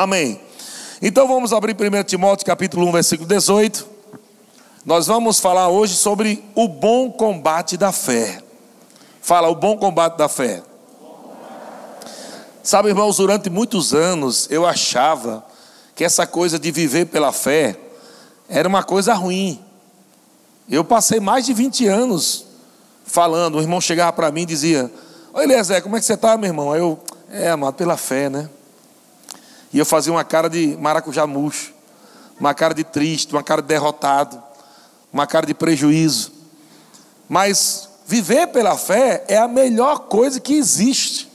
Amém. Então vamos abrir 1 Timóteo capítulo 1, versículo 18. Nós vamos falar hoje sobre o bom combate da fé. Fala, o bom combate da fé. Sabe, irmãos, durante muitos anos eu achava que essa coisa de viver pela fé era uma coisa ruim. Eu passei mais de 20 anos falando, o irmão chegava para mim e dizia: Oi, Eliezer, como é que você está, meu irmão? Aí eu, é, amado, pela fé, né? E eu fazia uma cara de maracujá murcho, uma cara de triste, uma cara de derrotado, uma cara de prejuízo. Mas viver pela fé é a melhor coisa que existe.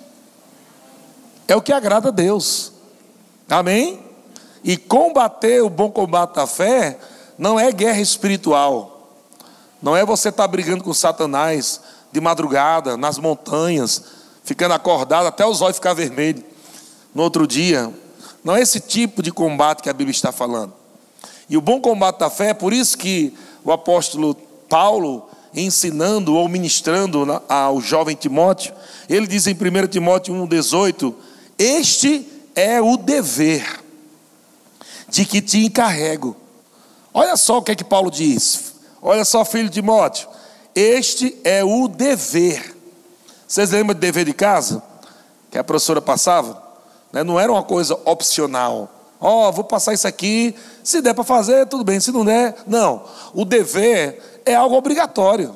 É o que agrada a Deus. Amém? E combater o bom combate da fé não é guerra espiritual. Não é você estar tá brigando com Satanás de madrugada, nas montanhas, ficando acordado até os olhos ficar vermelhos no outro dia. Não é esse tipo de combate que a Bíblia está falando. E o bom combate da fé é por isso que o apóstolo Paulo, ensinando ou ministrando ao jovem Timóteo, ele diz em 1 Timóteo 1,18: Este é o dever de que te encarrego. Olha só o que é que Paulo diz. Olha só, filho de Timóteo. Este é o dever. Vocês lembram de dever de casa? Que a professora passava? Né? Não era uma coisa opcional. Ó, oh, vou passar isso aqui. Se der para fazer, tudo bem. Se não der, não. O dever é algo obrigatório.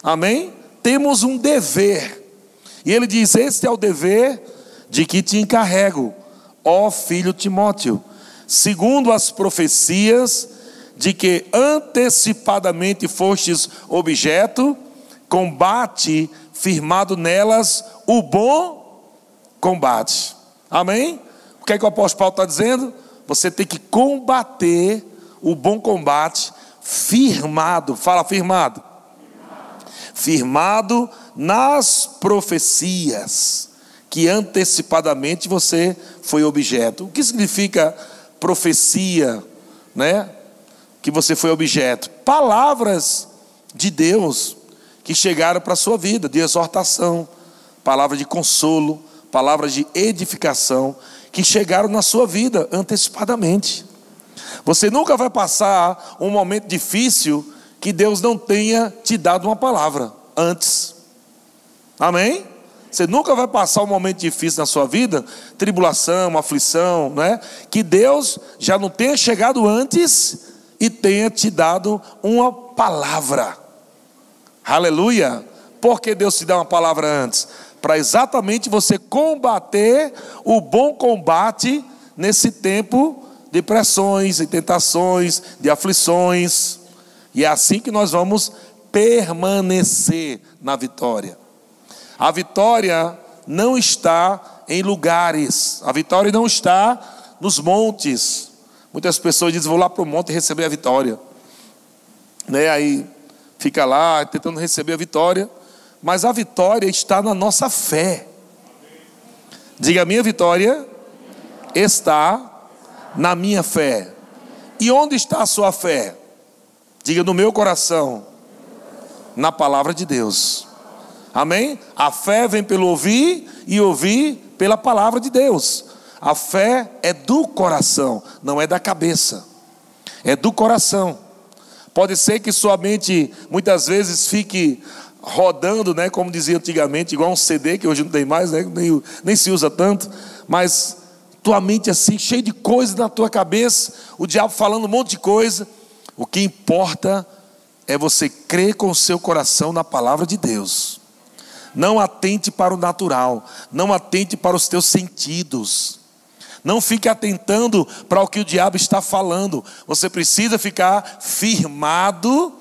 Amém? Temos um dever. E ele diz: Este é o dever de que te encarrego, ó filho Timóteo, segundo as profecias de que antecipadamente fostes objeto, combate firmado nelas o bom combate. Amém? O que é que o apóstolo Paulo está dizendo? Você tem que combater o bom combate firmado. Fala, firmado. Firmado nas profecias que antecipadamente você foi objeto. O que significa profecia, né? Que você foi objeto. Palavras de Deus que chegaram para a sua vida, de exortação, palavra de consolo, palavras de edificação que chegaram na sua vida antecipadamente. Você nunca vai passar um momento difícil que Deus não tenha te dado uma palavra antes. Amém? Você nunca vai passar um momento difícil na sua vida, tribulação, aflição, né? Que Deus já não tenha chegado antes e tenha te dado uma palavra. Aleluia! Por que Deus te dá uma palavra antes? Para exatamente você combater o bom combate nesse tempo de pressões e tentações, de aflições. E é assim que nós vamos permanecer na vitória. A vitória não está em lugares, a vitória não está nos montes. Muitas pessoas dizem: vou lá para o monte receber a vitória. Né? Aí fica lá tentando receber a vitória, mas a vitória está na nossa fé. Diga: a minha vitória está na minha fé. E onde está a sua fé? Diga: no meu coração, na palavra de Deus. Amém? A fé vem pelo ouvir e ouvir pela palavra de Deus. A fé é do coração, não é da cabeça. É do coração. Pode ser que sua mente muitas vezes fique rodando, né, como dizia antigamente, igual um CD que hoje não tem mais, né, nem, nem se usa tanto, mas tua mente assim, cheia de coisas na tua cabeça, o diabo falando um monte de coisa. O que importa é você crer com o seu coração na palavra de Deus. Não atente para o natural, não atente para os teus sentidos. Não fique atentando para o que o diabo está falando. Você precisa ficar firmado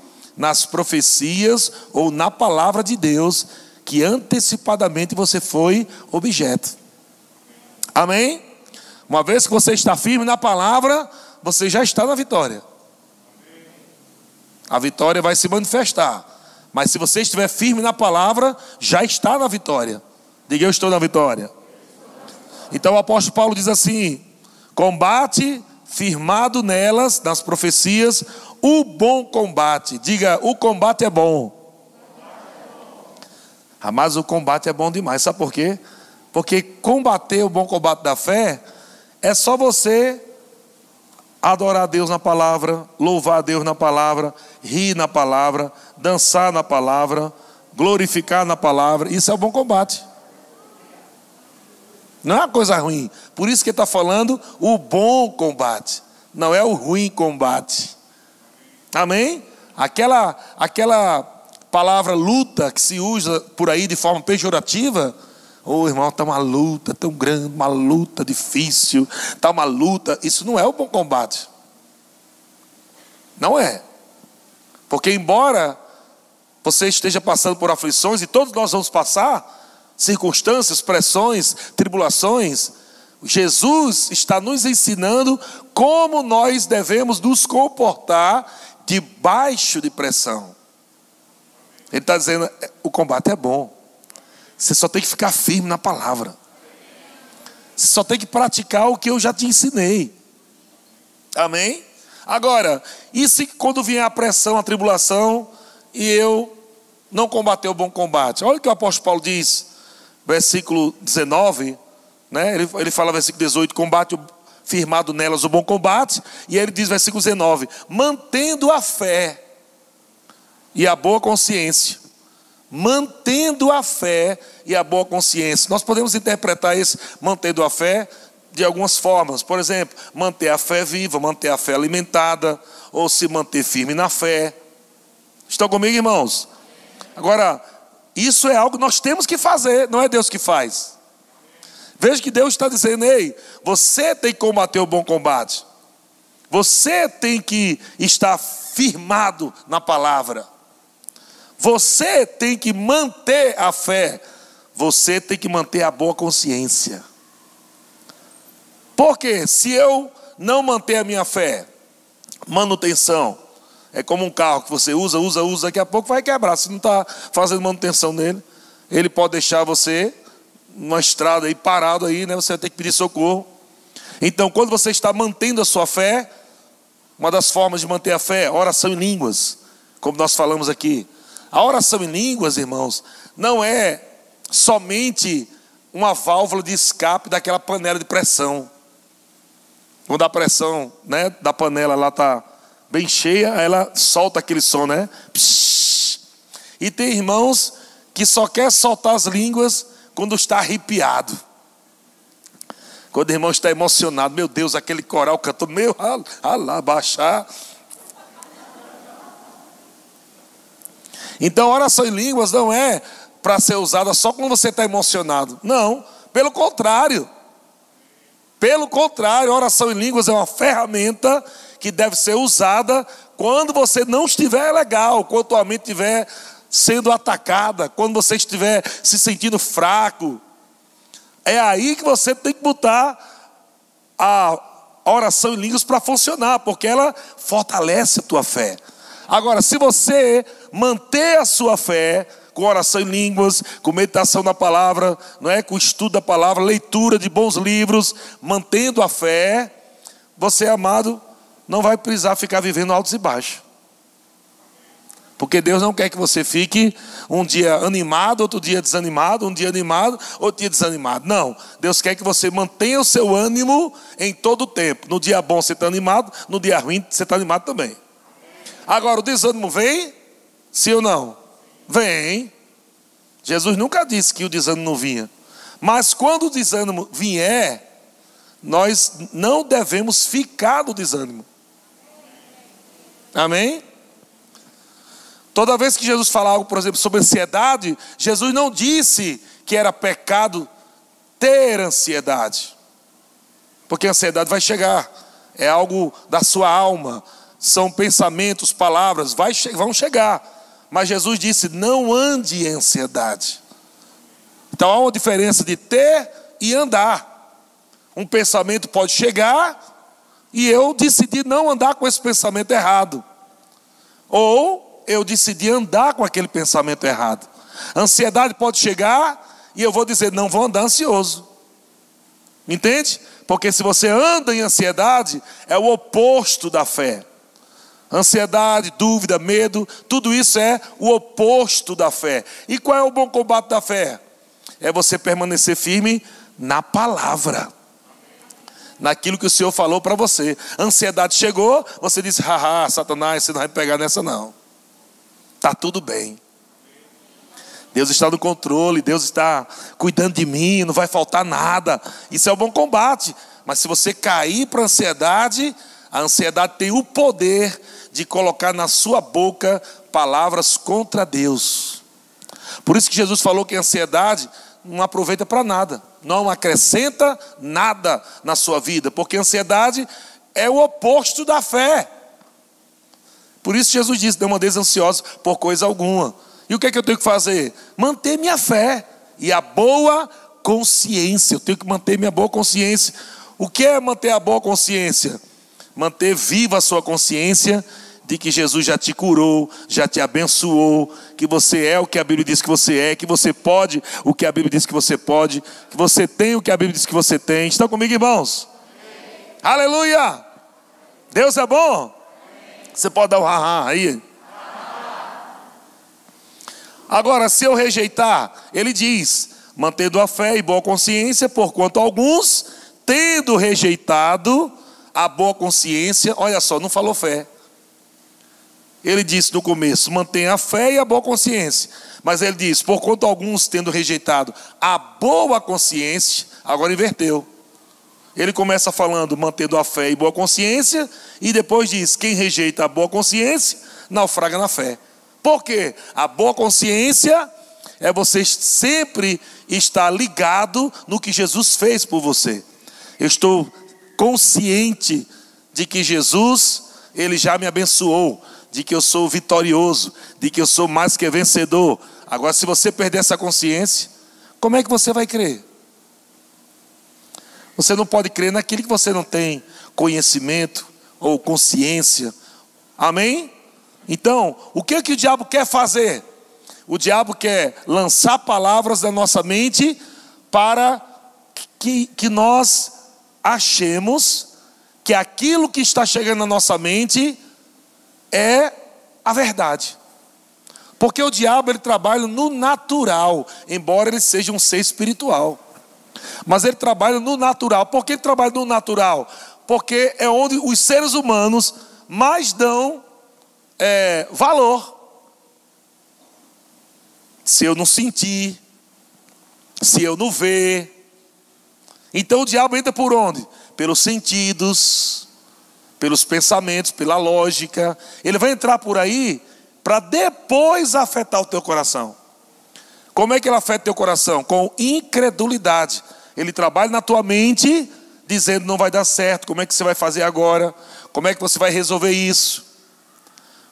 nas profecias ou na palavra de Deus, que antecipadamente você foi objeto. Amém? Uma vez que você está firme na palavra, você já está na vitória. A vitória vai se manifestar. Mas se você estiver firme na palavra, já está na vitória. Diga eu estou na vitória. Então o apóstolo Paulo diz assim: combate firmado nelas, nas profecias, o bom combate. Diga, o combate é bom. Ah, mas o combate é bom demais. Sabe por quê? Porque combater o bom combate da fé É só você adorar a Deus na palavra, louvar a Deus na palavra, rir na palavra, dançar na palavra, glorificar na palavra. Isso é o bom combate. Não é uma coisa ruim. Por isso que está falando o bom combate. Não é o ruim combate. Amém? Aquela, aquela palavra luta que se usa por aí de forma pejorativa. Ô oh, irmão, está uma luta tão grande, uma luta difícil, está uma luta. Isso não é o bom combate. Não é. Porque, embora você esteja passando por aflições, e todos nós vamos passar, circunstâncias, pressões, tribulações, Jesus está nos ensinando como nós devemos nos comportar debaixo de pressão. Ele está dizendo: é, o combate é bom, você só tem que ficar firme na palavra, você só tem que praticar o que eu já te ensinei. Amém? Agora, e se quando vier a pressão, a tribulação, e eu não combater o bom combate? Olha o que o apóstolo Paulo diz versículo 19, né? ele, ele fala versículo 18, combate firmado nelas o bom combate, e ele diz versículo 19, mantendo a fé e a boa consciência. Mantendo a fé e a boa consciência. Nós podemos interpretar esse mantendo a fé de algumas formas. Por exemplo, manter a fé viva, manter a fé alimentada, ou se manter firme na fé. Estão comigo, irmãos? Agora, isso é algo que nós temos que fazer, não é Deus que faz. Veja que Deus está dizendo: ei, você tem que combater o bom combate. Você tem que estar firmado na palavra. Você tem que manter a fé. Você tem que manter a boa consciência. Porque se eu não manter a minha fé, manutenção, é como um carro que você usa, usa, usa, daqui a pouco vai quebrar. Se não está fazendo manutenção nele, ele pode deixar você numa estrada aí parado aí, né? Você vai ter que pedir socorro. Então, quando você está mantendo a sua fé, uma das formas de manter a fé, oração em línguas, como nós falamos aqui. A oração em línguas, irmãos, não é somente uma válvula de escape daquela panela de pressão. Quando a pressão né, da panela lá está bem cheia, ela solta aquele som, né? E tem irmãos que só quer soltar as línguas quando está arrepiado. Quando o irmão está emocionado, meu Deus, aquele coral cantou, meu, alá, baixar. Então, oração em línguas não é para ser usada só quando você está emocionado. Não, pelo contrário. Pelo contrário, oração em línguas é uma ferramenta que deve ser usada quando você não estiver legal, quando tua mente estiver sendo atacada, quando você estiver se sentindo fraco. É aí que você tem que botar a oração em línguas para funcionar, porque ela fortalece a tua fé. Agora, se você manter a sua fé com oração em línguas, com meditação na palavra, não é, com estudo da palavra, leitura de bons livros, mantendo a fé, você, amado, não vai precisar ficar vivendo altos e baixos. Porque Deus não quer que você fique um dia animado, outro dia desanimado, um dia animado, outro dia desanimado. Não. Deus quer que você mantenha o seu ânimo em todo o tempo. No dia bom você está animado, no dia ruim você está animado também. Agora, o desânimo vem? Sim ou não? Vem. Jesus nunca disse que o desânimo não vinha. Mas quando o desânimo vier, nós não devemos ficar no desânimo. Amém? Toda vez que Jesus fala algo, por exemplo, sobre ansiedade, Jesus não disse que era pecado ter ansiedade. Porque a ansiedade vai chegar, é algo da sua alma, são pensamentos, palavras, vai, vão chegar. Mas Jesus disse: não ande em ansiedade. Então há uma diferença de ter e andar. Um pensamento pode chegar e eu decidi não andar com esse pensamento errado. Ou eu decidi andar com aquele pensamento errado. A ansiedade pode chegar e eu vou dizer, não vou andar ansioso. Entende? Porque se você anda em ansiedade, é o oposto da fé. Ansiedade, dúvida, medo, tudo isso é o oposto da fé. E qual é o bom combate da fé? É você permanecer firme na palavra naquilo que o Senhor falou para você. ansiedade chegou, você disse: haha, Satanás, você não vai pegar nessa não. Está tudo bem. Deus está no controle, Deus está cuidando de mim, não vai faltar nada. Isso é um bom combate. Mas se você cair para a ansiedade, a ansiedade tem o poder de colocar na sua boca palavras contra Deus. Por isso que Jesus falou que a ansiedade não aproveita para nada, não acrescenta nada na sua vida, porque a ansiedade é o oposto da fé. Por isso Jesus disse: não andeis ansiosos por coisa alguma. E o que é que eu tenho que fazer? Manter minha fé e a boa consciência. Eu tenho que manter minha boa consciência. O que é manter a boa consciência? Manter viva a sua consciência de que Jesus já te curou, já te abençoou, que você é o que a Bíblia diz que você é, que você pode o que a Bíblia diz que você pode, que você tem o que a Bíblia diz que você tem. Estão comigo, irmãos? Amém. Aleluia! Deus é bom? Você pode dar um haha aí? Agora, se eu rejeitar, ele diz: mantendo a fé e boa consciência, porquanto alguns, tendo rejeitado a boa consciência, olha só, não falou fé, ele disse no começo: mantenha a fé e a boa consciência. Mas ele diz: por quanto alguns tendo rejeitado a boa consciência, agora inverteu. Ele começa falando mantendo a fé e boa consciência, e depois diz: quem rejeita a boa consciência, naufraga na fé. Por quê? A boa consciência é você sempre estar ligado no que Jesus fez por você. Eu estou consciente de que Jesus, ele já me abençoou de que eu sou vitorioso, de que eu sou mais que vencedor. Agora, se você perder essa consciência, como é que você vai crer? Você não pode crer naquilo que você não tem conhecimento ou consciência. Amém? Então, o que, é que o diabo quer fazer? O diabo quer lançar palavras na nossa mente para que, que nós achemos que aquilo que está chegando na nossa mente é a verdade. Porque o diabo ele trabalha no natural, embora ele seja um ser espiritual. Mas ele trabalha no natural. Por que ele trabalha no natural? Porque é onde os seres humanos mais dão é, valor. Se eu não sentir, se eu não ver. Então o diabo entra por onde? Pelos sentidos, pelos pensamentos, pela lógica. Ele vai entrar por aí para depois afetar o teu coração. Como é que ele afeta teu coração? Com incredulidade. Ele trabalha na tua mente, dizendo não vai dar certo, como é que você vai fazer agora? Como é que você vai resolver isso?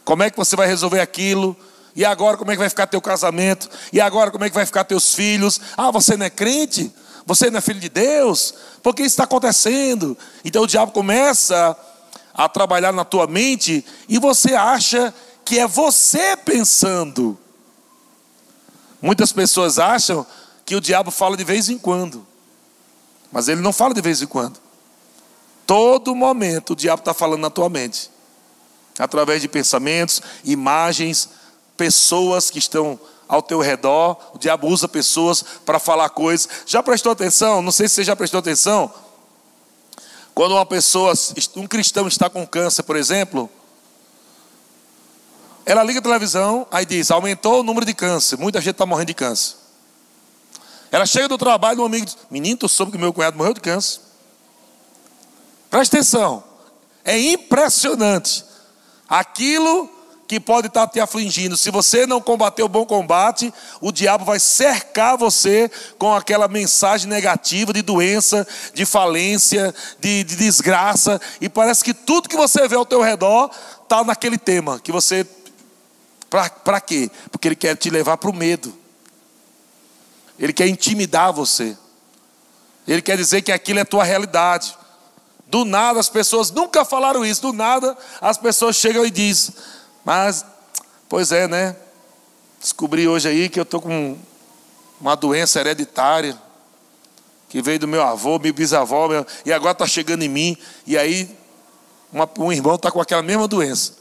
Como é que você vai resolver aquilo? E agora como é que vai ficar teu casamento? E agora como é que vai ficar teus filhos? Ah, você não é crente? Você não é filho de Deus? Por que isso está acontecendo? Então o diabo começa a trabalhar na tua mente e você acha que é você pensando. Muitas pessoas acham que o diabo fala de vez em quando, mas ele não fala de vez em quando. Todo momento o diabo está falando na tua mente, através de pensamentos, imagens, pessoas que estão ao teu redor. O diabo usa pessoas para falar coisas. Já prestou atenção? Não sei se você já prestou atenção quando uma pessoa, um cristão está com câncer, por exemplo, ela liga a televisão, aí diz: aumentou o número de câncer, muita gente está morrendo de câncer. Ela chega do trabalho, um amigo diz: Menino, tu soube que meu cunhado morreu de câncer. Presta atenção, é impressionante. Aquilo que pode estar te afligindo. Se você não combater o bom combate, o diabo vai cercar você com aquela mensagem negativa de doença, de falência, de, de desgraça. E parece que tudo que você vê ao teu redor está naquele tema. Que você. Para quê? Porque ele quer te levar para o medo. Ele quer intimidar você. Ele quer dizer que aquilo é tua realidade. Do nada, as pessoas nunca falaram isso. Do nada, as pessoas chegam e dizem mas, pois é, né? Descobri hoje aí que eu estou com uma doença hereditária que veio do meu avô, meu bisavô, meu, e agora está chegando em mim. E aí, uma, um irmão está com aquela mesma doença.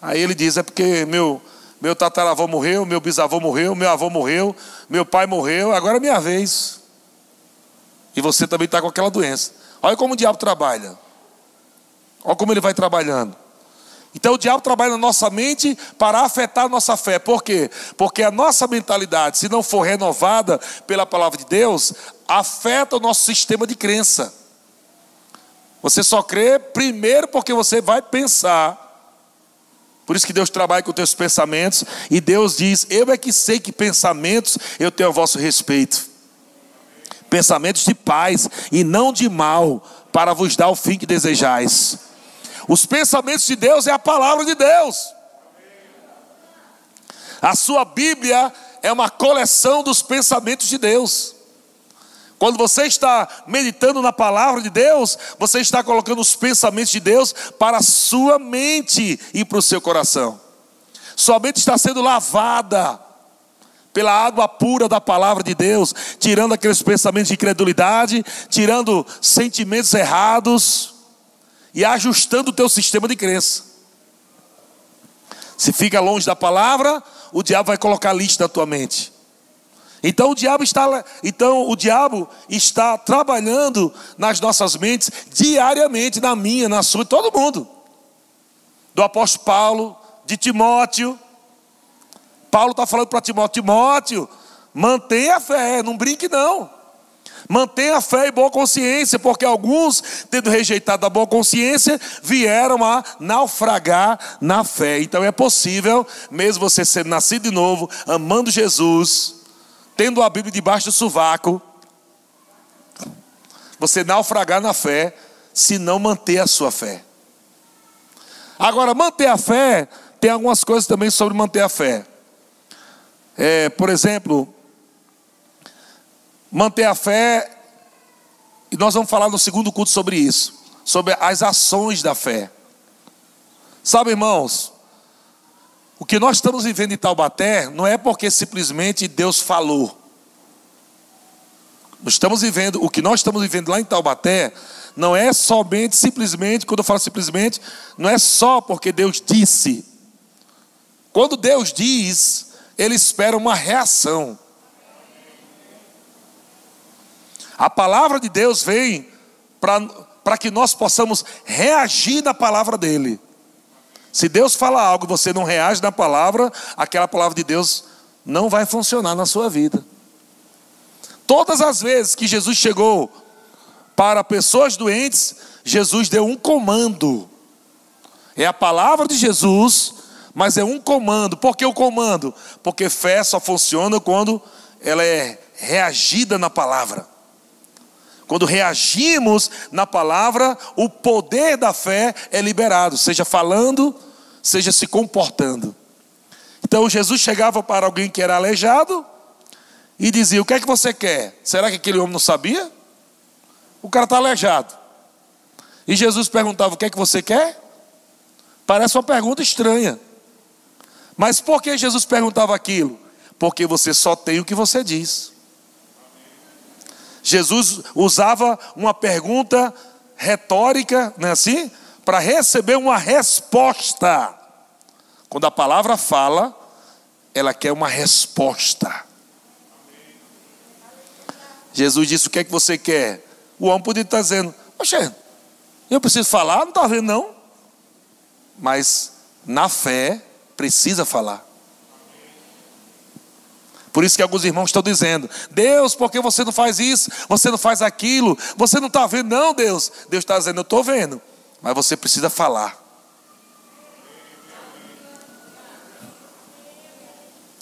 Aí ele diz: é porque meu, meu tataravô morreu, meu bisavô morreu, meu avô morreu, meu pai morreu, agora é minha vez. E você também está com aquela doença. Olha como o diabo trabalha. Olha como ele vai trabalhando. Então o diabo trabalha na nossa mente para afetar a nossa fé. Por quê? Porque a nossa mentalidade, se não for renovada pela palavra de Deus, afeta o nosso sistema de crença. Você só crê primeiro porque você vai pensar. Por isso que Deus trabalha com teus pensamentos e Deus diz: "Eu é que sei que pensamentos eu tenho a vosso respeito. Pensamentos de paz e não de mal, para vos dar o fim que desejais." Os pensamentos de Deus é a palavra de Deus. A sua Bíblia é uma coleção dos pensamentos de Deus. Quando você está meditando na palavra de Deus, você está colocando os pensamentos de Deus para a sua mente e para o seu coração. Sua mente está sendo lavada pela água pura da palavra de Deus, tirando aqueles pensamentos de incredulidade, tirando sentimentos errados e ajustando o teu sistema de crença. Se fica longe da palavra, o diabo vai colocar lixo na tua mente. Então o diabo está, então o diabo está trabalhando nas nossas mentes diariamente, na minha, na sua, de todo mundo. Do apóstolo Paulo, de Timóteo. Paulo está falando para Timóteo, Timóteo, mantenha a fé, não brinque não. Mantenha a fé e boa consciência, porque alguns, tendo rejeitado a boa consciência, vieram a naufragar na fé. Então é possível, mesmo você sendo nascido de novo, amando Jesus, tendo a Bíblia debaixo do sovaco, você naufragar na fé, se não manter a sua fé. Agora, manter a fé, tem algumas coisas também sobre manter a fé. É, por exemplo, manter a fé, e nós vamos falar no segundo culto sobre isso, sobre as ações da fé. Sabe, irmãos, o que nós estamos vivendo em Taubaté não é porque simplesmente Deus falou. Estamos vivendo, o que nós estamos vivendo lá em Taubaté, não é somente, simplesmente, quando eu falo simplesmente, não é só porque Deus disse. Quando Deus diz, Ele espera uma reação. A palavra de Deus vem para que nós possamos reagir na palavra dele. Se Deus fala algo e você não reage na palavra, aquela palavra de Deus não vai funcionar na sua vida. Todas as vezes que Jesus chegou para pessoas doentes, Jesus deu um comando. É a palavra de Jesus, mas é um comando. Por que o comando? Porque fé só funciona quando ela é reagida na palavra. Quando reagimos na palavra, o poder da fé é liberado, seja falando, seja se comportando. Então Jesus chegava para alguém que era aleijado e dizia: O que é que você quer? Será que aquele homem não sabia? O cara está aleijado. E Jesus perguntava: O que é que você quer? Parece uma pergunta estranha. Mas por que Jesus perguntava aquilo? Porque você só tem o que você diz. Jesus usava uma pergunta retórica, não é assim? Para receber uma resposta. Quando a palavra fala, ela quer uma resposta. Jesus disse: O que é que você quer? O homem podia estar dizendo: Poxa, eu preciso falar? Não está vendo, não. Mas na fé, precisa falar. Por isso que alguns irmãos estão dizendo: Deus, por que você não faz isso? Você não faz aquilo? Você não está vendo? Não, Deus. Deus está dizendo: Eu estou vendo. Mas você precisa falar.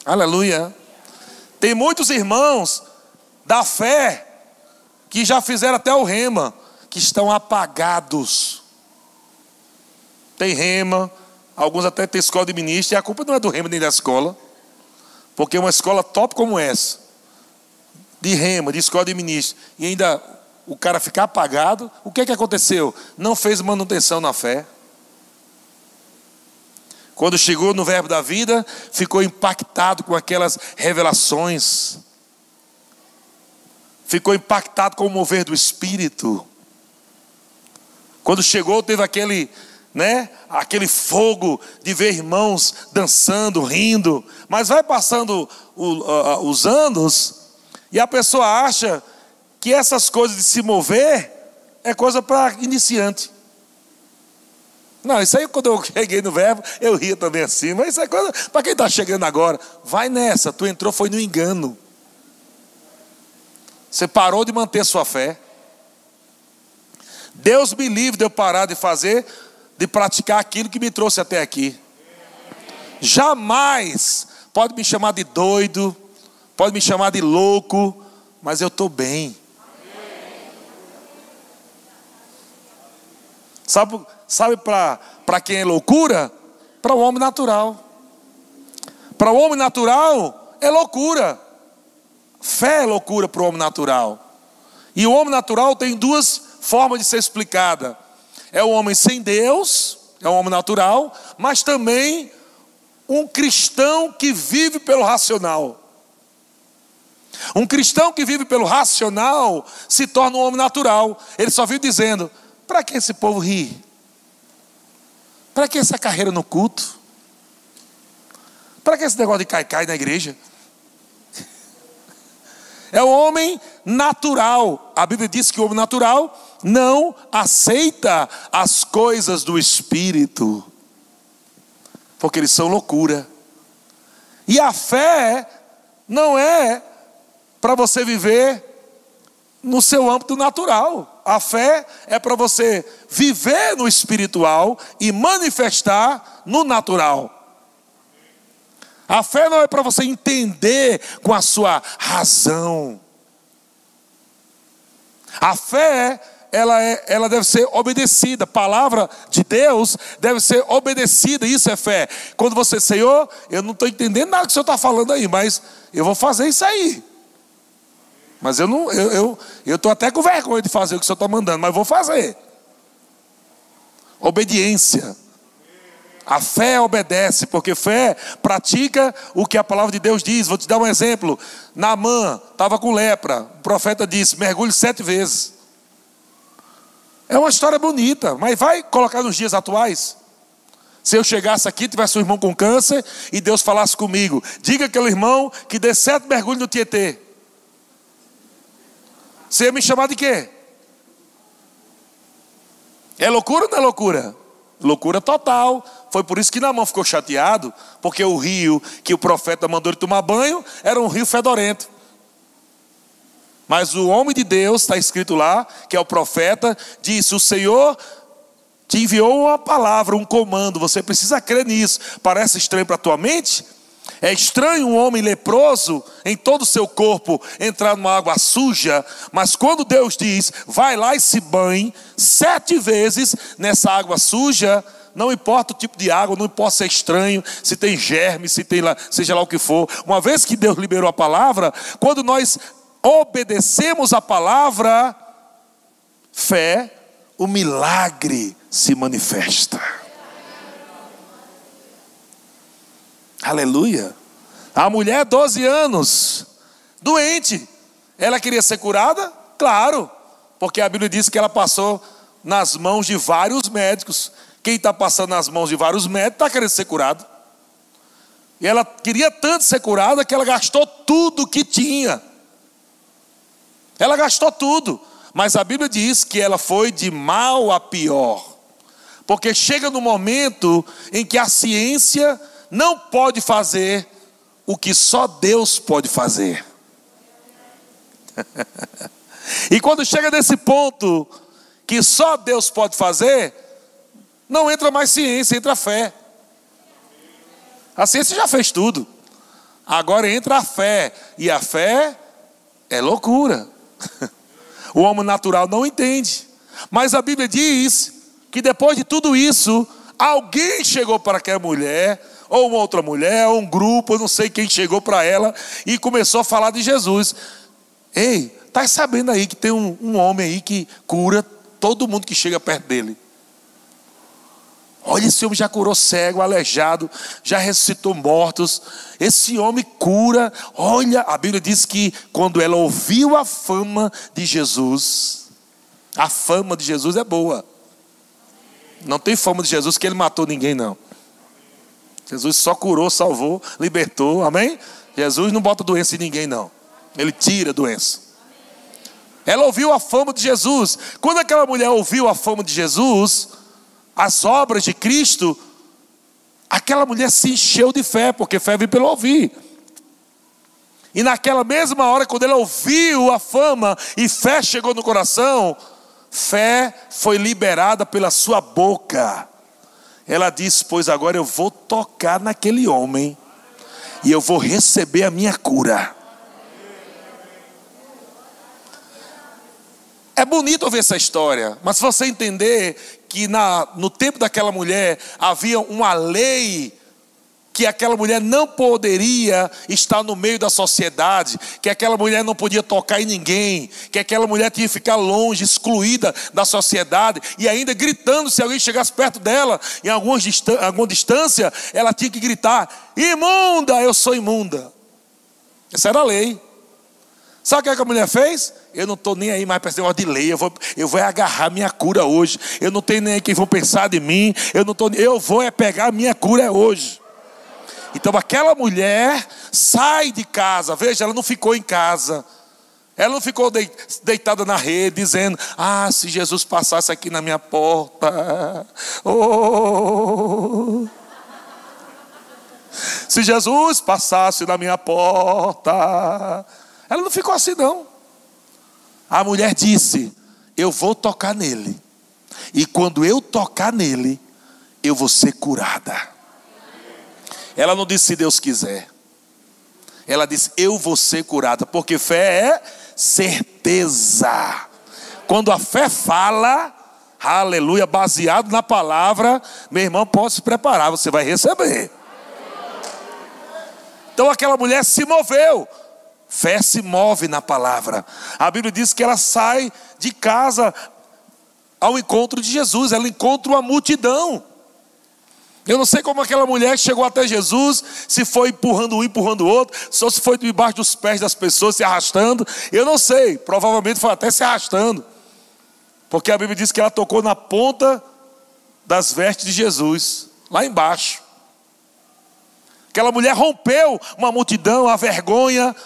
Aleluia. Tem muitos irmãos da fé que já fizeram até o rema, que estão apagados. Tem rema, alguns até têm escola de ministro, e a culpa não é do rema nem da escola. Porque uma escola top como essa, de rema, de escola de ministro, e ainda o cara ficar apagado, o que é que aconteceu? Não fez manutenção na fé. Quando chegou no verbo da vida, ficou impactado com aquelas revelações. Ficou impactado com o mover do espírito. Quando chegou, teve aquele né? Aquele fogo de ver irmãos dançando, rindo, mas vai passando os anos e a pessoa acha que essas coisas de se mover é coisa para iniciante. Não, isso aí quando eu cheguei no verbo, eu ria também assim, mas isso é coisa para quem está chegando agora. Vai nessa, tu entrou foi no engano. Você parou de manter sua fé. Deus me livre de eu parar de fazer, de praticar aquilo que me trouxe até aqui. Jamais pode me chamar de doido, pode me chamar de louco, mas eu estou bem. Sabe, sabe para quem é loucura? Para o homem natural. Para o homem natural é loucura. Fé é loucura para o homem natural. E o homem natural tem duas formas de ser explicada. É o homem sem Deus, é o homem natural, mas também um cristão que vive pelo racional. Um cristão que vive pelo racional se torna um homem natural. Ele só vive dizendo: para que esse povo ri? Para que essa carreira no culto? Para que esse negócio de cai-cai na igreja? É o homem natural. A Bíblia diz que o homem natural não aceita as coisas do espírito, porque eles são loucura. E a fé não é para você viver no seu âmbito natural. A fé é para você viver no espiritual e manifestar no natural. A fé não é para você entender com a sua razão. A fé, ela, é, ela deve ser obedecida. Palavra de Deus deve ser obedecida. Isso é fé. Quando você, Senhor, eu não estou entendendo nada que o Senhor está falando aí, mas eu vou fazer isso aí. Mas eu não, eu estou eu, eu até com vergonha de fazer o que o Senhor está mandando, mas vou fazer. Obediência. A fé obedece, porque fé pratica o que a palavra de Deus diz. Vou te dar um exemplo. Naamã estava com lepra. O profeta disse: mergulhe sete vezes. É uma história bonita, mas vai colocar nos dias atuais. Se eu chegasse aqui, tivesse um irmão com câncer e Deus falasse comigo, diga aquele irmão que dê sete mergulhos no Tietê. Você ia me chamar de quê? É loucura ou não é loucura? Loucura total. Foi por isso que Namã ficou chateado, porque o rio que o profeta mandou ele tomar banho era um rio fedorento. Mas o homem de Deus, está escrito lá, que é o profeta, disse: O Senhor te enviou uma palavra, um comando, você precisa crer nisso. Parece estranho para a tua mente? É estranho um homem leproso em todo o seu corpo entrar numa água suja, mas quando Deus diz, vai lá e se banhe sete vezes nessa água suja, não importa o tipo de água, não importa se é estranho, se tem germe, se tem lá, seja lá o que for. Uma vez que Deus liberou a palavra, quando nós obedecemos a palavra, fé, o milagre se manifesta. Aleluia. A mulher, 12 anos, doente. Ela queria ser curada? Claro, porque a Bíblia diz que ela passou nas mãos de vários médicos. Quem está passando nas mãos de vários médicos está querendo ser curado. E ela queria tanto ser curada que ela gastou tudo que tinha. Ela gastou tudo. Mas a Bíblia diz que ela foi de mal a pior. Porque chega no momento em que a ciência não pode fazer o que só Deus pode fazer. e quando chega nesse ponto que só Deus pode fazer, não entra mais ciência, entra fé. A ciência já fez tudo. Agora entra a fé. E a fé é loucura. O homem natural não entende. Mas a Bíblia diz que depois de tudo isso, alguém chegou para aquela mulher, ou uma outra mulher, ou um grupo, eu não sei quem chegou para ela, e começou a falar de Jesus. Ei, tá sabendo aí que tem um, um homem aí que cura todo mundo que chega perto dele. Olha, esse homem já curou cego, aleijado, já ressuscitou mortos. Esse homem cura. Olha, a Bíblia diz que quando ela ouviu a fama de Jesus, a fama de Jesus é boa. Não tem fama de Jesus que ele matou ninguém, não. Jesus só curou, salvou, libertou, amém? Jesus não bota doença em ninguém, não. Ele tira a doença. Ela ouviu a fama de Jesus. Quando aquela mulher ouviu a fama de Jesus, as obras de Cristo, aquela mulher se encheu de fé, porque fé vem pelo ouvir. E naquela mesma hora, quando ela ouviu a fama e fé chegou no coração, fé foi liberada pela sua boca. Ela disse: Pois agora eu vou tocar naquele homem e eu vou receber a minha cura. É bonito ouvir essa história, mas se você entender que na, no tempo daquela mulher havia uma lei que aquela mulher não poderia estar no meio da sociedade, que aquela mulher não podia tocar em ninguém, que aquela mulher tinha que ficar longe, excluída da sociedade, e ainda gritando, se alguém chegasse perto dela, em alguma distância, ela tinha que gritar: imunda, eu sou imunda. Essa era a lei. Sabe o que a mulher fez? Eu não estou nem aí mais para esse negócio de lei. Eu vou, eu vou agarrar minha cura hoje. Eu não tenho nem aí quem vão pensar de mim. Eu não tô, eu vou é pegar minha cura hoje. Então aquela mulher sai de casa. Veja, ela não ficou em casa. Ela não ficou deitada na rede dizendo: Ah, se Jesus passasse aqui na minha porta. Oh. Se Jesus passasse na minha porta. Ela não ficou assim, não. A mulher disse: Eu vou tocar nele. E quando eu tocar nele, eu vou ser curada. Ela não disse se Deus quiser. Ela disse: Eu vou ser curada. Porque fé é certeza. Quando a fé fala, aleluia, baseado na palavra, meu irmão, pode se preparar, você vai receber. Então aquela mulher se moveu. Fé se move na palavra. A Bíblia diz que ela sai de casa ao encontro de Jesus, ela encontra uma multidão. Eu não sei como aquela mulher chegou até Jesus, se foi empurrando um, empurrando o outro, só se foi debaixo dos pés das pessoas, se arrastando. Eu não sei, provavelmente foi até se arrastando. Porque a Bíblia diz que ela tocou na ponta das vestes de Jesus, lá embaixo. Aquela mulher rompeu uma multidão, a vergonha,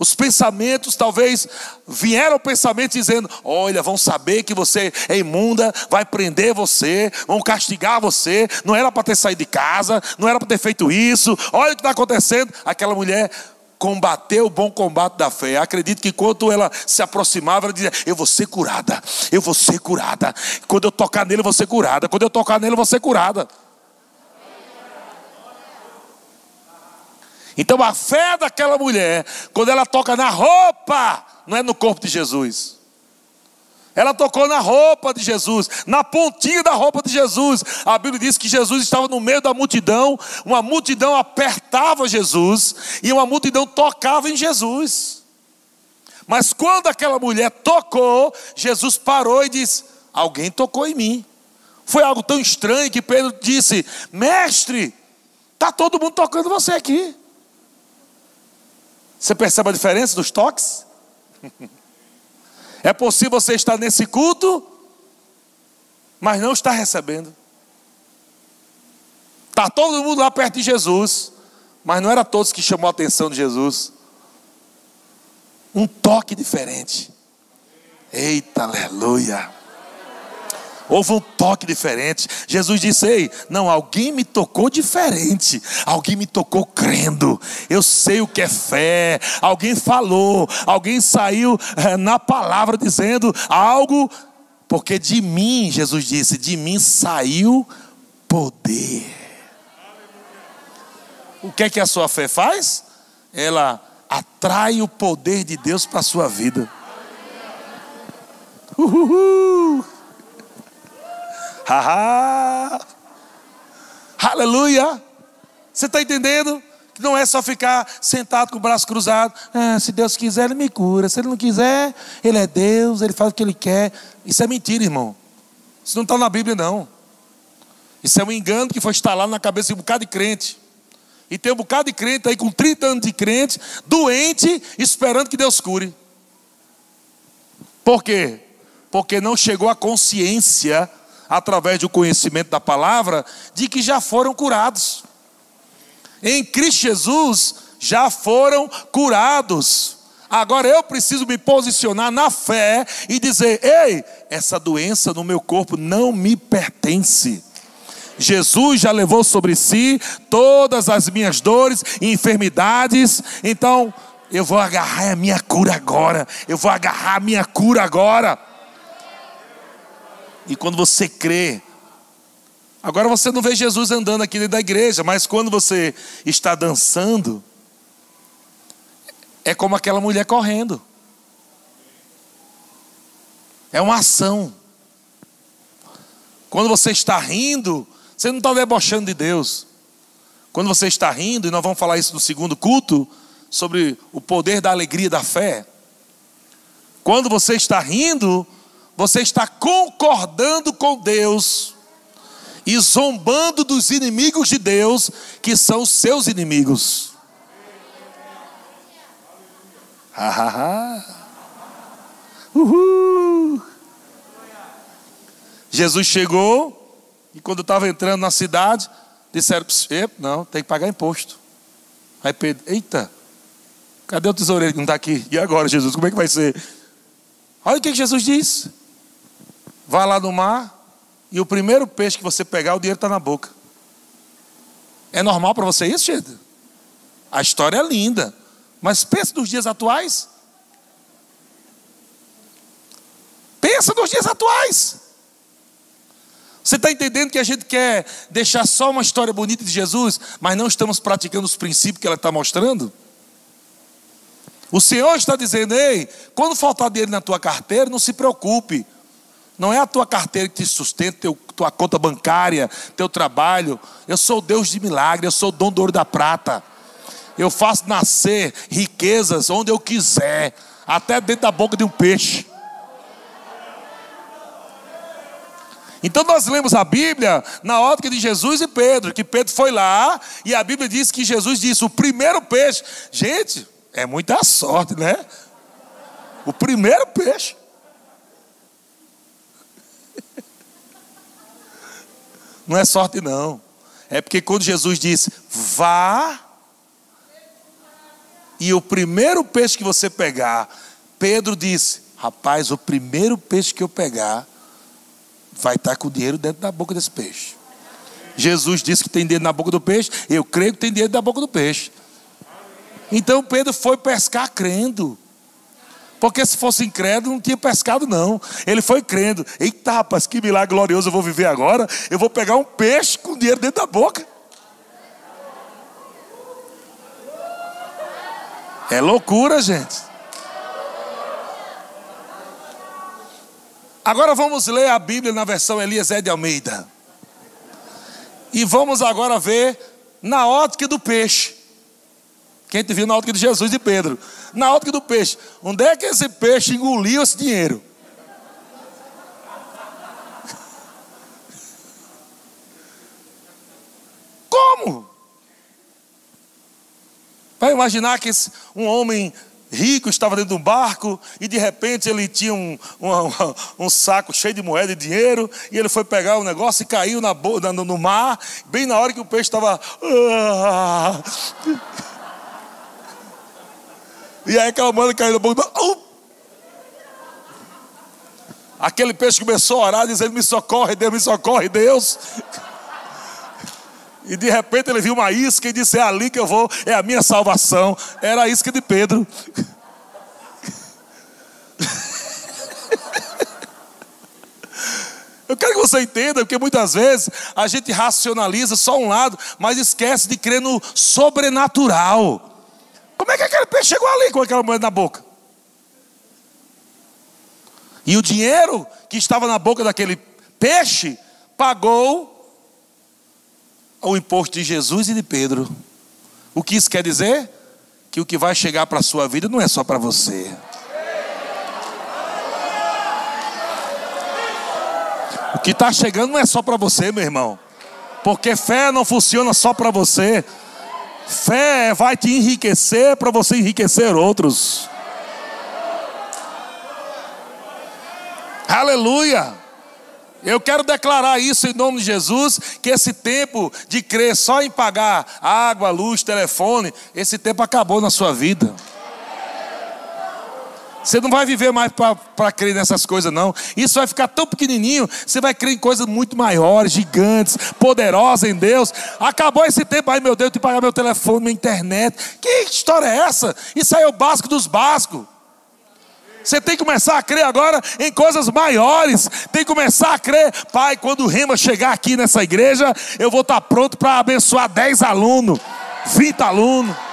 os pensamentos talvez vieram pensamentos dizendo: Olha, vão saber que você é imunda, vai prender você, vão castigar você. Não era para ter saído de casa, não era para ter feito isso. Olha o que está acontecendo. Aquela mulher combateu o bom combate da fé. Acredito que enquanto ela se aproximava, ela dizia: Eu vou ser curada, eu vou ser curada. Quando eu tocar nele, eu vou ser curada. Quando eu tocar nele, eu vou ser curada. Então a fé daquela mulher, quando ela toca na roupa, não é no corpo de Jesus. Ela tocou na roupa de Jesus, na pontinha da roupa de Jesus. A Bíblia diz que Jesus estava no meio da multidão, uma multidão apertava Jesus e uma multidão tocava em Jesus. Mas quando aquela mulher tocou, Jesus parou e disse: Alguém tocou em mim. Foi algo tão estranho que Pedro disse: Mestre, está todo mundo tocando você aqui. Você percebe a diferença dos toques? É possível você estar nesse culto, mas não está recebendo. Está todo mundo lá perto de Jesus, mas não era todos que chamou a atenção de Jesus. Um toque diferente. Eita, aleluia. Houve um toque diferente. Jesus disse: Ei, não, alguém me tocou diferente. Alguém me tocou crendo. Eu sei o que é fé. Alguém falou. Alguém saiu é, na palavra dizendo algo. Porque de mim, Jesus disse, de mim saiu poder. O que é que a sua fé faz? Ela atrai o poder de Deus para a sua vida. Uhul. Aleluia! Você está entendendo? Que não é só ficar sentado com o braço cruzado. Ah, se Deus quiser, Ele me cura. Se Ele não quiser, Ele é Deus, Ele faz o que Ele quer. Isso é mentira, irmão. Isso não está na Bíblia, não. Isso é um engano que foi instalado na cabeça de um bocado de crente. E tem um bocado de crente aí com 30 anos de crente, doente, esperando que Deus cure. Por quê? Porque não chegou a consciência através do conhecimento da palavra, de que já foram curados. Em Cristo Jesus já foram curados. Agora eu preciso me posicionar na fé e dizer: ei, essa doença no meu corpo não me pertence. Jesus já levou sobre si todas as minhas dores e enfermidades, então eu vou agarrar a minha cura agora. Eu vou agarrar a minha cura agora. E quando você crê, agora você não vê Jesus andando aqui dentro da igreja, mas quando você está dançando, é como aquela mulher correndo. É uma ação. Quando você está rindo, você não está debochando de Deus. Quando você está rindo, e nós vamos falar isso no segundo culto, sobre o poder da alegria da fé. Quando você está rindo, você está concordando com Deus e zombando dos inimigos de Deus, que são os seus inimigos. Uhul. Jesus chegou e quando estava entrando na cidade, disseram: Não, tem que pagar imposto. Aí Pedro, eita, cadê o tesoureiro que não está aqui? E agora, Jesus, como é que vai ser? Olha o que Jesus disse: Vá lá no mar e o primeiro peixe que você pegar, o dinheiro está na boca. É normal para você isso, gente? A história é linda. Mas pensa nos dias atuais. Pensa nos dias atuais. Você está entendendo que a gente quer deixar só uma história bonita de Jesus, mas não estamos praticando os princípios que ela está mostrando? O Senhor está dizendo: ei, quando faltar dinheiro na tua carteira, não se preocupe. Não é a tua carteira que te sustenta, teu, tua conta bancária, teu trabalho. Eu sou o Deus de milagre, eu sou o dono do ouro da prata. Eu faço nascer riquezas onde eu quiser, até dentro da boca de um peixe. Então nós lemos a Bíblia na ótica de Jesus e Pedro, que Pedro foi lá e a Bíblia diz que Jesus disse: o primeiro peixe. Gente, é muita sorte, né? O primeiro peixe. Não é sorte, não. É porque quando Jesus disse, vá, e o primeiro peixe que você pegar, Pedro disse, rapaz, o primeiro peixe que eu pegar, vai estar com o dinheiro dentro da boca desse peixe. Jesus disse que tem dinheiro na boca do peixe, eu creio que tem dinheiro na boca do peixe. Então Pedro foi pescar crendo. Porque se fosse incrédulo, não tinha pescado, não. Ele foi crendo. Eita, rapaz, que milagre glorioso eu vou viver agora. Eu vou pegar um peixe com dinheiro dentro da boca. É loucura, gente. Agora vamos ler a Bíblia na versão Eliezer de Almeida. E vamos agora ver na ótica do peixe. Quem te viu na ótica de Jesus e Pedro. Na ótica do peixe. Onde é que esse peixe engoliu esse dinheiro? Como? Vai imaginar que um homem rico estava dentro de um barco e de repente ele tinha um, um, um saco cheio de moeda e dinheiro e ele foi pegar o negócio e caiu na, no, no mar, bem na hora que o peixe estava. E aí aquela moeda caiu na boca. Uh! Aquele peixe começou a orar, dizendo: Me socorre, Deus, me socorre, Deus. E de repente ele viu uma isca e disse: É ali que eu vou, é a minha salvação. Era a isca de Pedro. Eu quero que você entenda, porque muitas vezes a gente racionaliza só um lado, mas esquece de crer no sobrenatural. Como é que aquele peixe chegou ali com aquela moeda na boca? E o dinheiro que estava na boca daquele peixe pagou o imposto de Jesus e de Pedro. O que isso quer dizer? Que o que vai chegar para a sua vida não é só para você. O que está chegando não é só para você, meu irmão. Porque fé não funciona só para você. Fé vai te enriquecer para você enriquecer outros. Aleluia. Eu quero declarar isso em nome de Jesus, que esse tempo de crer só em pagar água, luz, telefone, esse tempo acabou na sua vida. Você não vai viver mais para crer nessas coisas, não. Isso vai ficar tão pequenininho, você vai crer em coisas muito maiores, gigantes, poderosas em Deus. Acabou esse tempo, aí meu Deus, eu tenho que pagar meu telefone, minha internet. Que história é essa? Isso aí é o básico dos básicos. Você tem que começar a crer agora em coisas maiores. Tem que começar a crer, Pai, quando o Rema chegar aqui nessa igreja, eu vou estar pronto para abençoar 10 alunos, 20 alunos.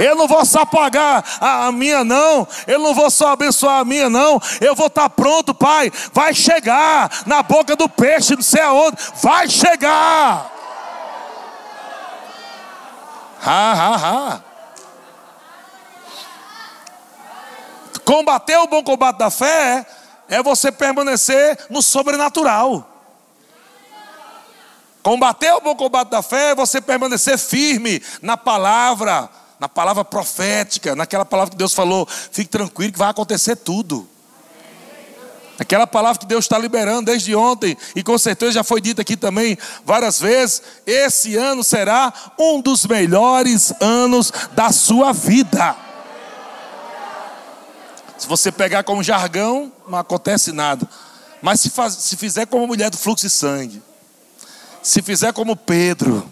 Eu não vou só pagar a, a, minha, não. Eu não vou só abençoar a minha, não. Eu vou estar pronto, Pai. Vai chegar na boca do peixe, não sei aonde. Vai chegar. Ha, ha, ha. Combater o bom combate da fé é você permanecer no sobrenatural. Combater o bom combate da fé é você permanecer firme na palavra na palavra profética, naquela palavra que Deus falou, fique tranquilo que vai acontecer tudo. Aquela palavra que Deus está liberando desde ontem, e com certeza já foi dita aqui também várias vezes: esse ano será um dos melhores anos da sua vida. Se você pegar como jargão, não acontece nada. Mas se, faz, se fizer como mulher do fluxo de sangue, se fizer como Pedro,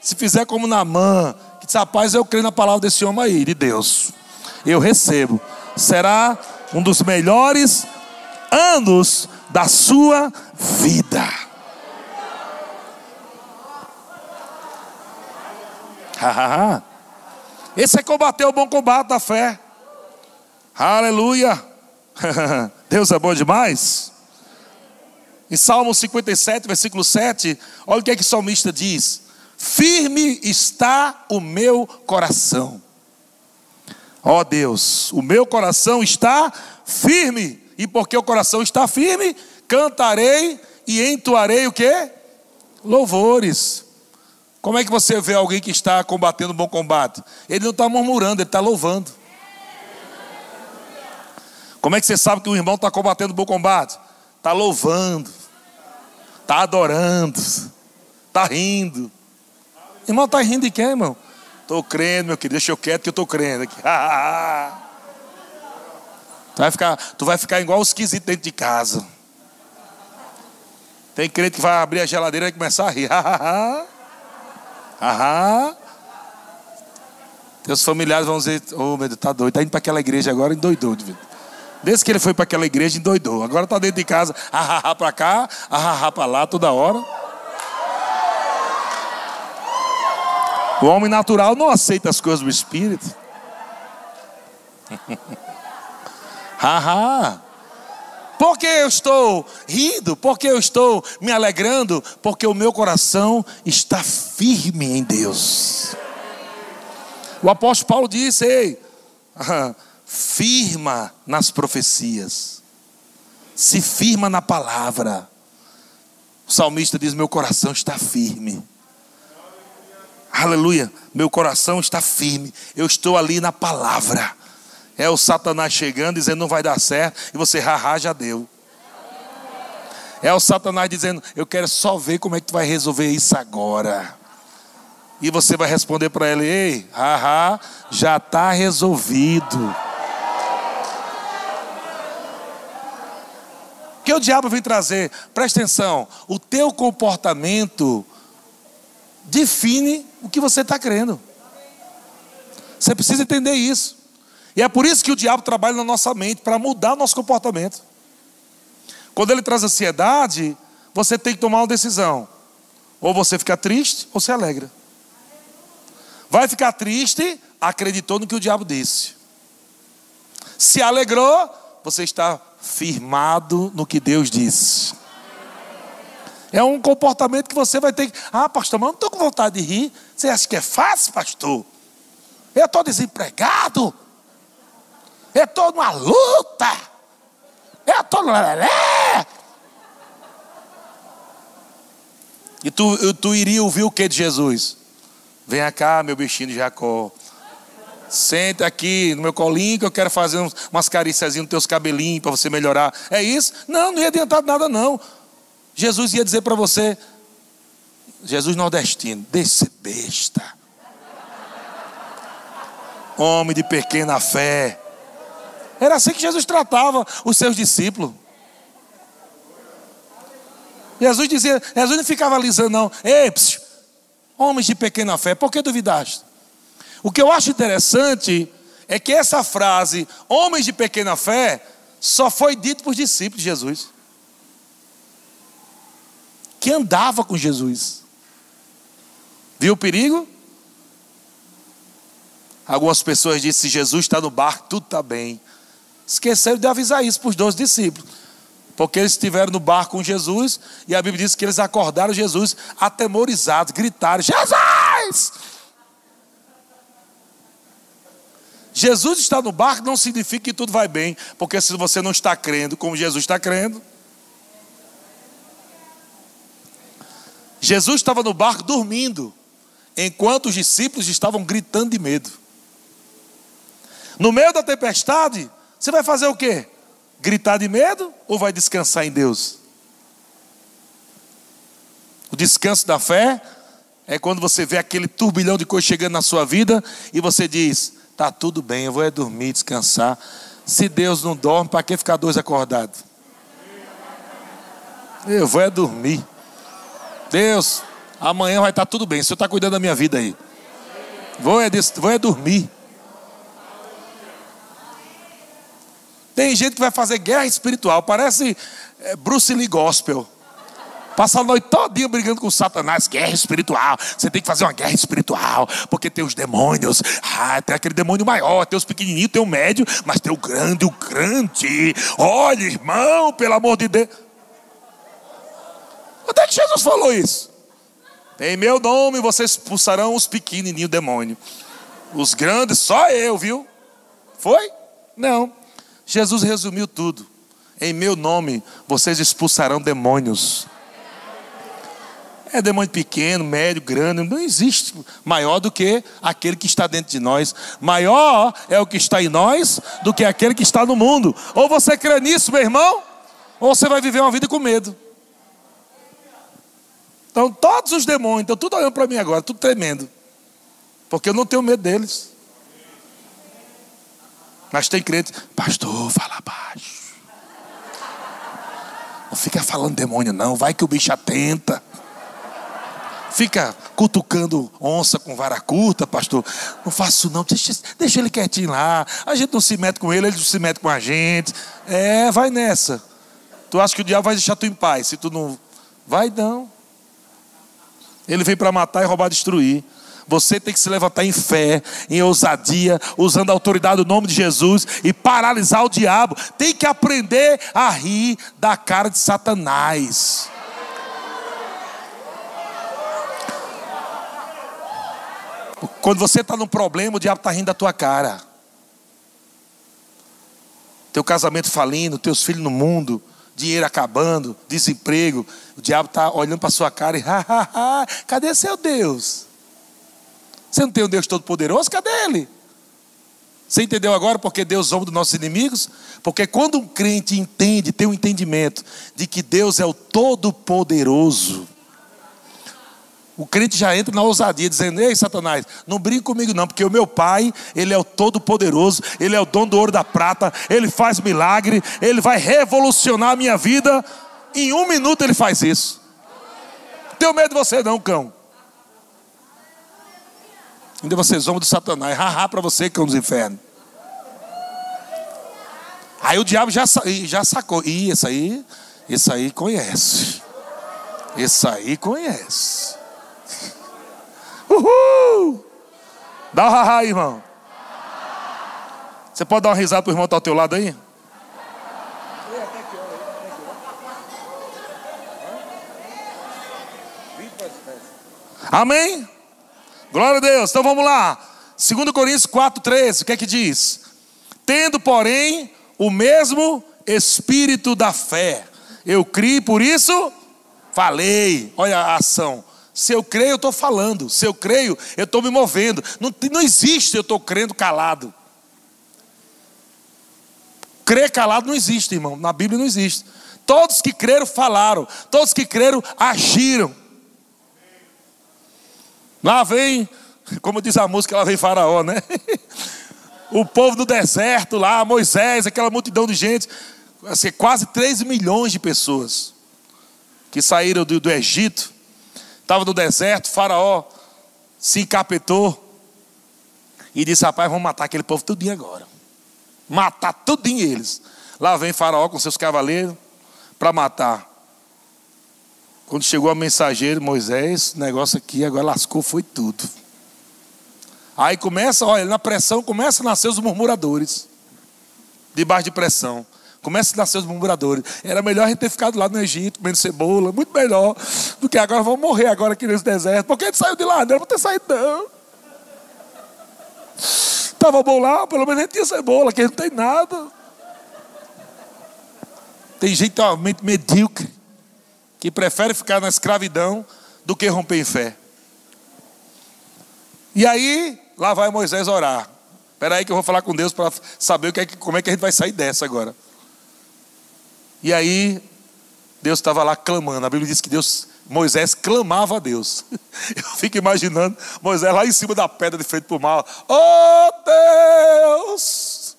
se fizer como Namã, que diz, rapaz, eu creio na palavra desse homem aí, de Deus. Eu recebo. Será um dos melhores anos da sua vida. Esse é combater o bom combate da fé. Aleluia. Deus é bom demais. Em Salmo 57, versículo 7, olha o que é que o salmista diz: Firme está o meu coração. Ó oh Deus, o meu coração está firme. E porque o coração está firme, cantarei e entoarei o que? Louvores. Como é que você vê alguém que está combatendo um bom combate? Ele não está murmurando, ele está louvando. Como é que você sabe que o irmão está combatendo um bom combate? Está louvando, está adorando, está rindo. Irmão, está rindo de quem, irmão? Estou crendo, meu querido, deixa eu quieto que eu estou crendo aqui. tu, vai ficar, tu vai ficar igual os esquisitos dentro de casa. Tem crente que vai abrir a geladeira e começar a rir. Aham. Teus familiares vão dizer, ô oh, meu Deus, tá doido, tá indo para aquela igreja agora, endoidou. Desde que ele foi para aquela igreja, endoidou. Agora está dentro de casa, ahá para cá, ahá para lá, toda hora. O homem natural não aceita as coisas do Espírito. Haha. Porque eu estou rindo, porque eu estou me alegrando, porque o meu coração está firme em Deus. O apóstolo Paulo disse: Ei, firma nas profecias, se firma na palavra. O salmista diz: Meu coração está firme. Aleluia, meu coração está firme. Eu estou ali na palavra. É o Satanás chegando dizendo não vai dar certo e você haha já deu. É o Satanás dizendo eu quero só ver como é que tu vai resolver isso agora. E você vai responder para ele: ei, haha, já está resolvido. Que o diabo vem trazer? Presta atenção: o teu comportamento define o que você está crendo. Você precisa entender isso. E é por isso que o diabo trabalha na nossa mente, para mudar nosso comportamento. Quando ele traz ansiedade, você tem que tomar uma decisão. Ou você fica triste, ou se alegra. Vai ficar triste, acreditou no que o diabo disse. Se alegrou, você está firmado no que Deus disse. É um comportamento que você vai ter que. Ah, pastor, mas eu não estou com vontade de rir. Você acha que é fácil, pastor? Eu estou desempregado. Eu estou numa luta. Eu estou no. E tu, tu iria ouvir o que de Jesus? Venha cá, meu bichinho de Jacó. Senta aqui no meu colinho que eu quero fazer umas carícias nos teus cabelinhos para você melhorar. É isso? Não, não ia adiantar nada não. Jesus ia dizer para você, Jesus nordestino, desse besta. Homem de pequena fé. Era assim que Jesus tratava os seus discípulos. Jesus dizia, Jesus não ficava alisando, não. Ei, psiu, homens de pequena fé, por que duvidaste? O que eu acho interessante é que essa frase, homens de pequena fé, só foi dito por discípulos de Jesus. Que andava com Jesus. Viu o perigo? Algumas pessoas disseram: se Jesus está no barco, tudo está bem. Esqueceram de avisar isso para os dois discípulos. Porque eles estiveram no barco com Jesus e a Bíblia diz que eles acordaram Jesus atemorizados, gritaram: Jesus! Jesus está no barco não significa que tudo vai bem, porque se você não está crendo como Jesus está crendo. Jesus estava no barco dormindo, enquanto os discípulos estavam gritando de medo. No meio da tempestade, você vai fazer o quê? Gritar de medo ou vai descansar em Deus? O descanso da fé é quando você vê aquele turbilhão de coisas chegando na sua vida e você diz: tá tudo bem, eu vou é dormir, descansar. Se Deus não dorme, para que ficar dois acordados? Eu vou é dormir. Deus, amanhã vai estar tudo bem. O Senhor está cuidando da minha vida aí. Vou é, vou é dormir. Tem gente que vai fazer guerra espiritual, parece é, Bruce Lee Gospel. Passa a noite todinha brigando com Satanás, guerra espiritual. Você tem que fazer uma guerra espiritual, porque tem os demônios. Ah, tem aquele demônio maior, tem os pequenininhos, tem o médio, mas tem o grande, o grande. Olha, irmão, pelo amor de Deus. Onde é que Jesus falou isso? Em meu nome vocês expulsarão os pequenininhos demônios. Os grandes, só eu, viu? Foi? Não. Jesus resumiu tudo. Em meu nome vocês expulsarão demônios. É demônio pequeno, médio, grande, não existe maior do que aquele que está dentro de nós. Maior é o que está em nós do que aquele que está no mundo. Ou você crê nisso, meu irmão, ou você vai viver uma vida com medo. Então, todos os demônios estão tudo olhando para mim agora, tudo tremendo. Porque eu não tenho medo deles. Mas tem crente, pastor, fala baixo. Não fica falando demônio, não. Vai que o bicho atenta. Fica cutucando onça com vara curta, pastor. Não faço não, deixa, deixa ele quietinho lá. A gente não se mete com ele, ele não se mete com a gente. É, vai nessa. Tu acha que o diabo vai deixar tu em paz se tu não. Vai não. Ele veio para matar e roubar, destruir. Você tem que se levantar em fé, em ousadia, usando a autoridade do nome de Jesus e paralisar o diabo. Tem que aprender a rir da cara de Satanás. Quando você está num problema, o diabo está rindo da tua cara. Teu casamento falindo, teus filhos no mundo, dinheiro acabando, desemprego. O diabo está olhando para sua cara e, ha, ha, ha, cadê seu Deus? Você não tem um Deus todo-poderoso? Cadê ele? Você entendeu agora porque Deus zomba dos nossos inimigos? Porque quando um crente entende, tem um entendimento de que Deus é o todo-poderoso, o crente já entra na ousadia, dizendo: Ei, Satanás, não brinque comigo, não, porque o meu pai, ele é o todo-poderoso, ele é o dono do ouro da prata, ele faz milagre, ele vai revolucionar a minha vida. Em um minuto ele faz isso. Não tenho medo de você, não, cão. Ainda você zomba do Satanás, haha para você, cão dos infernos. Aí o diabo já, já sacou. Ih, esse aí, esse aí conhece. Esse aí conhece. Uhul! Dá um haha irmão. Você pode dar uma risada para o irmão estar tá ao teu lado aí? Amém? Glória a Deus. Então vamos lá. 2 Coríntios 4,13, o que é que diz? Tendo, porém, o mesmo espírito da fé. Eu criei, por isso falei. Olha a ação. Se eu creio, eu estou falando. Se eu creio, eu estou me movendo. Não, não existe eu estou crendo calado. Crer calado não existe, irmão. Na Bíblia não existe. Todos que creram falaram. Todos que creram agiram. Lá vem, como diz a música, lá vem Faraó, né? O povo do deserto lá, Moisés, aquela multidão de gente, assim, quase 3 milhões de pessoas que saíram do, do Egito, estavam no deserto, Faraó se encapetou e disse: Rapaz, vamos matar aquele povo tudinho agora. Matar tudinho eles. Lá vem Faraó com seus cavaleiros para matar. Quando chegou a mensageiro, Moisés, negócio aqui agora lascou, foi tudo. Aí começa, olha, na pressão começa a nascer os murmuradores. Debaixo de pressão. Começa a nascer os murmuradores. Era melhor a gente ter ficado lá no Egito, comendo cebola, muito melhor do que agora vamos morrer agora aqui nesse deserto. Por que a gente saiu de lá? Não era ter saído, não. Estava bom lá, pelo menos a gente tinha cebola, aqui não tem nada. Tem gente totalmente medíocre que prefere ficar na escravidão do que romper em fé. E aí, lá vai Moisés orar. Espera aí que eu vou falar com Deus para saber o que é, como é que a gente vai sair dessa agora. E aí, Deus estava lá clamando. A Bíblia diz que Deus, Moisés clamava a Deus. Eu fico imaginando Moisés lá em cima da pedra de frente para o mar. Oh Deus!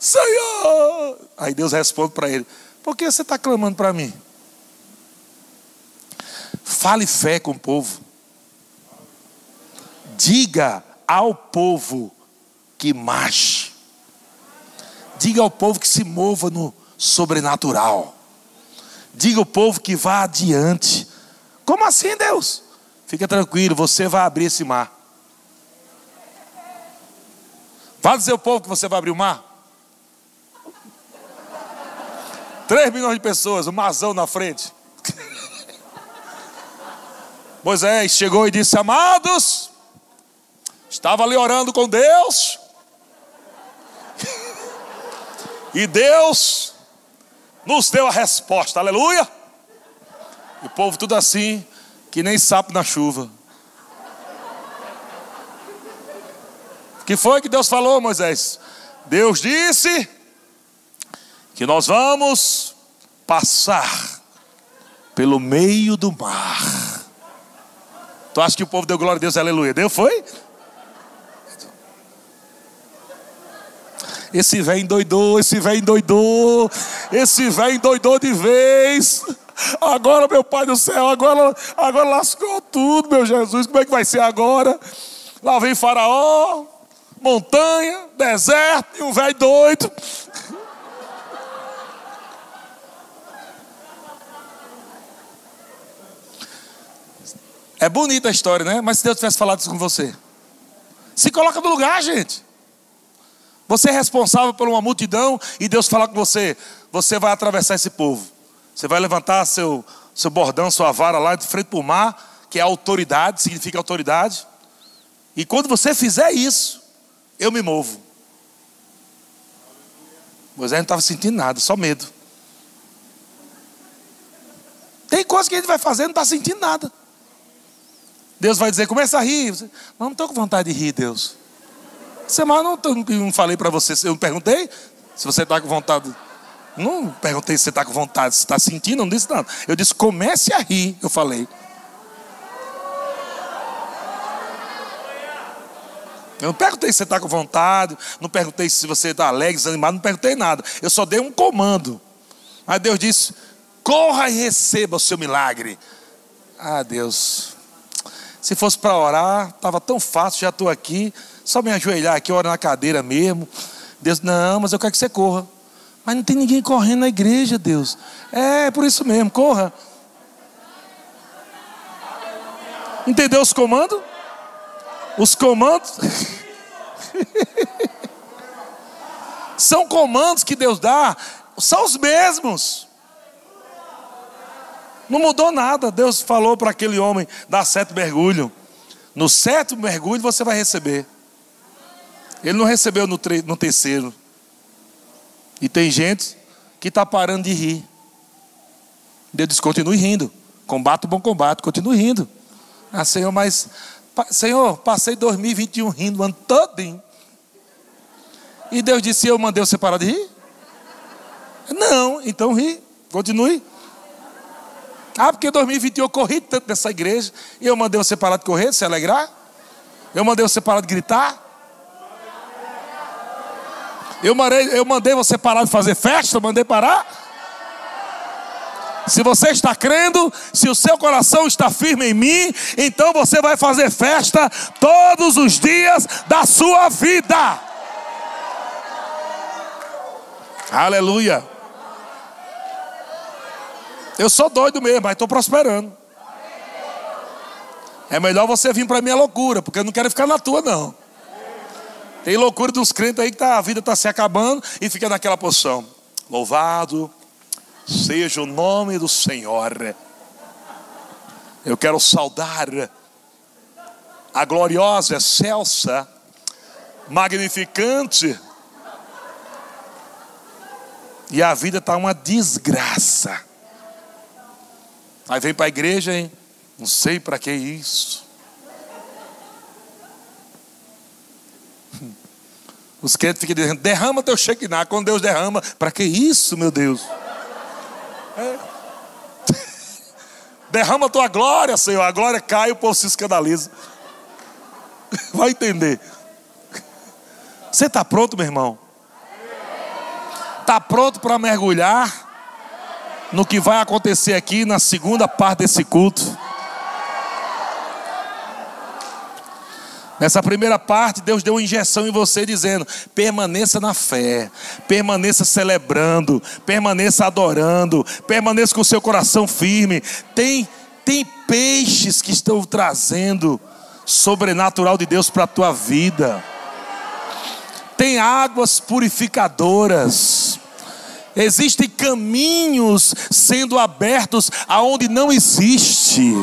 Senhor! Aí Deus responde para ele: Por que você está clamando para mim? Fale fé com o povo. Diga ao povo que marche. Diga ao povo que se mova no sobrenatural. Diga ao povo que vá adiante. Como assim, Deus? Fica tranquilo, você vai abrir esse mar. Vai dizer ao povo que você vai abrir o mar? Três milhões de pessoas, um marzão na frente. Moisés chegou e disse: Amados, Estava ali orando com Deus. E Deus nos deu a resposta, aleluia. E o povo tudo assim, que nem sapo na chuva. O que foi que Deus falou, Moisés? Deus disse que nós vamos passar pelo meio do mar. Tu acha que o povo deu glória a Deus, aleluia? Deu, foi? Esse velho endoidou, esse velho endoidou, esse velho endoidou de vez. Agora, meu Pai do céu, agora, agora lascou tudo, meu Jesus. Como é que vai ser agora? Lá vem Faraó, montanha, deserto e um velho doido. É bonita a história, né? Mas se Deus tivesse falado isso com você, se coloca no lugar, gente. Você é responsável por uma multidão e Deus fala com você: você vai atravessar esse povo. Você vai levantar seu, seu bordão, sua vara lá de frente para o mar, que é autoridade, significa autoridade. E quando você fizer isso, eu me movo. Moisés não estava sentindo nada, só medo. Tem coisa que a gente vai fazer e não está sentindo nada. Deus vai dizer, começa a rir. Mas não estou com vontade de rir, Deus. Semana não, não falei para você, eu não perguntei se você está com vontade. Não perguntei se você está com vontade, se está sentindo, não disse nada. Eu disse, comece a rir, eu falei. Eu não perguntei se você está com vontade, não perguntei se você está alegre, desanimado, não perguntei nada. Eu só dei um comando. Aí Deus disse: corra e receba o seu milagre. Ah, Deus. Se fosse para orar, estava tão fácil, já estou aqui. Só me ajoelhar aqui, orar na cadeira mesmo. Deus, não, mas eu quero que você corra. Mas não tem ninguém correndo na igreja, Deus. É, por isso mesmo, corra. Entendeu os comandos? Os comandos. são comandos que Deus dá, são os mesmos. Não mudou nada. Deus falou para aquele homem dar sete mergulho. No sétimo mergulho você vai receber. Ele não recebeu no, no terceiro. E tem gente que está parando de rir. Deus diz: continue rindo. Combate o bom combate, continue rindo. Ah, Senhor, mas, Senhor, passei 2021 rindo o ano todinho. E Deus disse: Eu mandei você parar de rir? Não, então ri, continue. Ah, porque 2021 eu corri tanto nessa igreja, e eu mandei você parar de correr, se alegrar? Eu mandei você parar de gritar? Eu mandei, eu mandei você parar de fazer festa, mandei parar. Se você está crendo, se o seu coração está firme em mim, então você vai fazer festa todos os dias da sua vida. Aleluia. Eu sou doido mesmo, mas estou prosperando. É melhor você vir para a minha loucura, porque eu não quero ficar na tua, não. Tem loucura dos crentes aí que tá, a vida está se acabando e fica naquela posição. Louvado seja o nome do Senhor. Eu quero saudar a gloriosa, excelsa, magnificante. E a vida está uma desgraça. Aí vem para a igreja, hein? Não sei para que isso. Os crentes ficam dizendo: derrama teu Shekinah. Quando Deus derrama, para que isso, meu Deus? É. derrama tua glória, Senhor. A glória cai o povo se escandaliza. Vai entender. Você está pronto, meu irmão? Está pronto para mergulhar? no que vai acontecer aqui na segunda parte desse culto. Nessa primeira parte, Deus deu uma injeção em você, dizendo: permaneça na fé, permaneça celebrando, permaneça adorando, permaneça com o seu coração firme. Tem, tem peixes que estão trazendo sobrenatural de Deus para a tua vida. Tem águas purificadoras. Existem caminhos sendo abertos aonde não existe.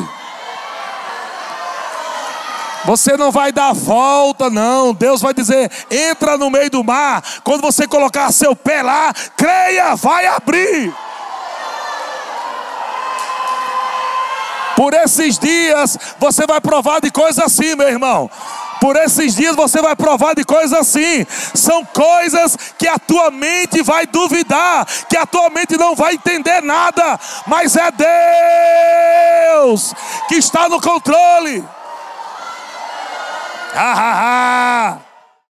Você não vai dar volta, não. Deus vai dizer: entra no meio do mar. Quando você colocar seu pé lá, creia, vai abrir. Por esses dias, você vai provar de coisa assim, meu irmão. Por esses dias você vai provar de coisas assim. São coisas que a tua mente vai duvidar, que a tua mente não vai entender nada, mas é Deus que está no controle. Ah, ah, ah.